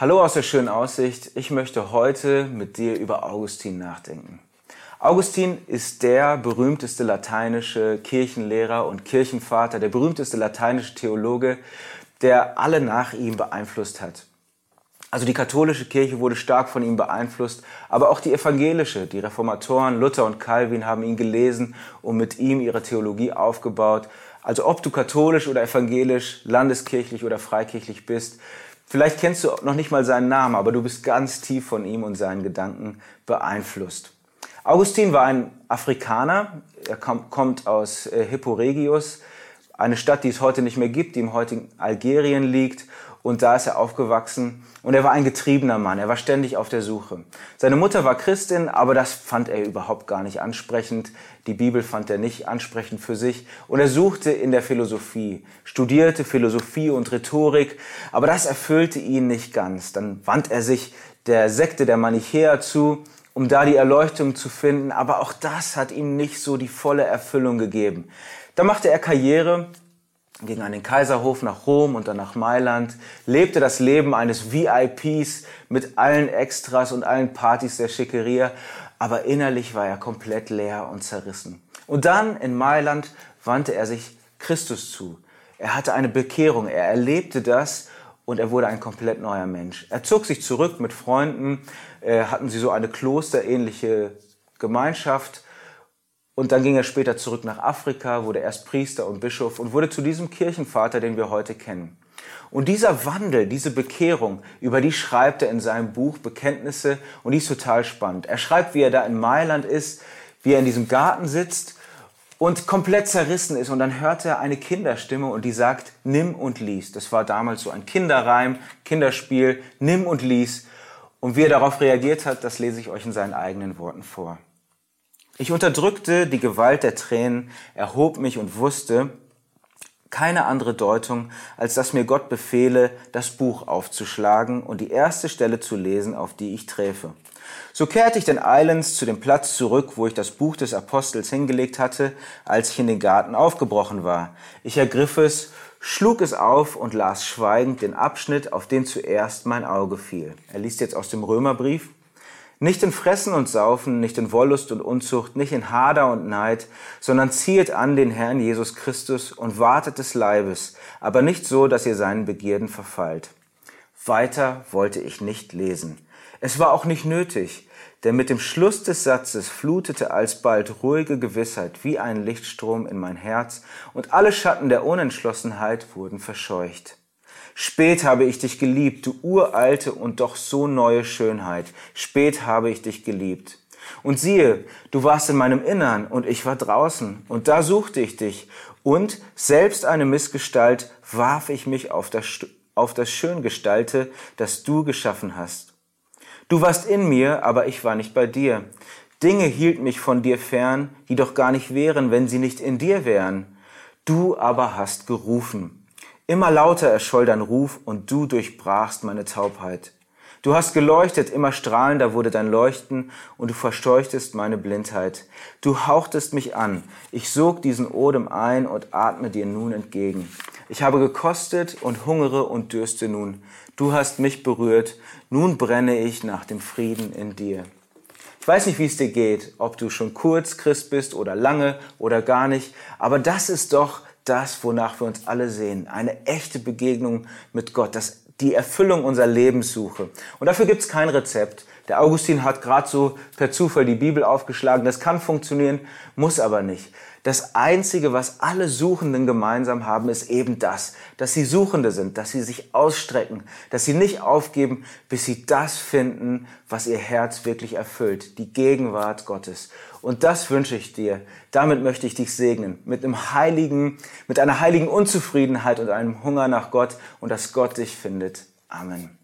Hallo aus der schönen Aussicht. Ich möchte heute mit dir über Augustin nachdenken. Augustin ist der berühmteste lateinische Kirchenlehrer und Kirchenvater, der berühmteste lateinische Theologe, der alle nach ihm beeinflusst hat. Also die katholische Kirche wurde stark von ihm beeinflusst, aber auch die evangelische, die Reformatoren Luther und Calvin haben ihn gelesen und mit ihm ihre Theologie aufgebaut. Also ob du katholisch oder evangelisch, landeskirchlich oder freikirchlich bist, Vielleicht kennst du noch nicht mal seinen Namen, aber du bist ganz tief von ihm und seinen Gedanken beeinflusst. Augustin war ein Afrikaner. Er kommt aus äh, Hippo Regius, eine Stadt, die es heute nicht mehr gibt, die im heutigen Algerien liegt und da ist er aufgewachsen und er war ein getriebener Mann, er war ständig auf der Suche. Seine Mutter war Christin, aber das fand er überhaupt gar nicht ansprechend. Die Bibel fand er nicht ansprechend für sich und er suchte in der Philosophie, studierte Philosophie und Rhetorik, aber das erfüllte ihn nicht ganz. Dann wandte er sich der Sekte der Manichäer zu, um da die Erleuchtung zu finden, aber auch das hat ihm nicht so die volle Erfüllung gegeben. Da machte er Karriere ging an den Kaiserhof nach Rom und dann nach Mailand, lebte das Leben eines VIPs mit allen Extras und allen Partys der Schickeria, aber innerlich war er komplett leer und zerrissen. Und dann in Mailand wandte er sich Christus zu. Er hatte eine Bekehrung, er erlebte das und er wurde ein komplett neuer Mensch. Er zog sich zurück mit Freunden, äh, hatten sie so eine klosterähnliche Gemeinschaft, und dann ging er später zurück nach Afrika, wurde erst Priester und Bischof und wurde zu diesem Kirchenvater, den wir heute kennen. Und dieser Wandel, diese Bekehrung, über die schreibt er in seinem Buch Bekenntnisse und die ist total spannend. Er schreibt, wie er da in Mailand ist, wie er in diesem Garten sitzt und komplett zerrissen ist und dann hört er eine Kinderstimme und die sagt, nimm und lies. Das war damals so ein Kinderreim, Kinderspiel, nimm und lies. Und wie er darauf reagiert hat, das lese ich euch in seinen eigenen Worten vor. Ich unterdrückte die Gewalt der Tränen, erhob mich und wusste keine andere Deutung, als dass mir Gott befehle, das Buch aufzuschlagen und die erste Stelle zu lesen, auf die ich träfe. So kehrte ich denn eilends zu dem Platz zurück, wo ich das Buch des Apostels hingelegt hatte, als ich in den Garten aufgebrochen war. Ich ergriff es, schlug es auf und las schweigend den Abschnitt, auf den zuerst mein Auge fiel. Er liest jetzt aus dem Römerbrief. Nicht in Fressen und Saufen, nicht in Wollust und Unzucht, nicht in Hader und Neid, sondern ziehet an den Herrn Jesus Christus und wartet des Leibes, aber nicht so, dass ihr seinen Begierden verfallt. Weiter wollte ich nicht lesen. Es war auch nicht nötig, denn mit dem Schluss des Satzes flutete alsbald ruhige Gewissheit wie ein Lichtstrom in mein Herz, und alle Schatten der Unentschlossenheit wurden verscheucht. Spät habe ich dich geliebt, du uralte und doch so neue Schönheit. Spät habe ich dich geliebt. Und siehe, du warst in meinem Innern und ich war draußen, und da suchte ich dich, und selbst eine Missgestalt warf ich mich auf das, auf das Schöngestalte, das du geschaffen hast. Du warst in mir, aber ich war nicht bei dir. Dinge hielten mich von dir fern, die doch gar nicht wären, wenn sie nicht in dir wären. Du aber hast gerufen. Immer lauter erscholl dein Ruf und du durchbrachst meine Taubheit. Du hast geleuchtet, immer strahlender wurde dein Leuchten und du verscheuchtest meine Blindheit. Du hauchtest mich an. Ich sog diesen Odem ein und atme dir nun entgegen. Ich habe gekostet und hungere und dürste nun. Du hast mich berührt. Nun brenne ich nach dem Frieden in dir. Ich weiß nicht, wie es dir geht, ob du schon kurz Christ bist oder lange oder gar nicht, aber das ist doch das, wonach wir uns alle sehen. Eine echte Begegnung mit Gott, das, die Erfüllung unserer Lebenssuche. Und dafür gibt es kein Rezept. Der Augustin hat gerade so per Zufall die Bibel aufgeschlagen. Das kann funktionieren, muss aber nicht. Das Einzige, was alle Suchenden gemeinsam haben, ist eben das, dass sie Suchende sind, dass sie sich ausstrecken, dass sie nicht aufgeben, bis sie das finden, was ihr Herz wirklich erfüllt, die Gegenwart Gottes. Und das wünsche ich dir. Damit möchte ich dich segnen, mit einem heiligen, mit einer heiligen Unzufriedenheit und einem Hunger nach Gott und dass Gott dich findet. Amen.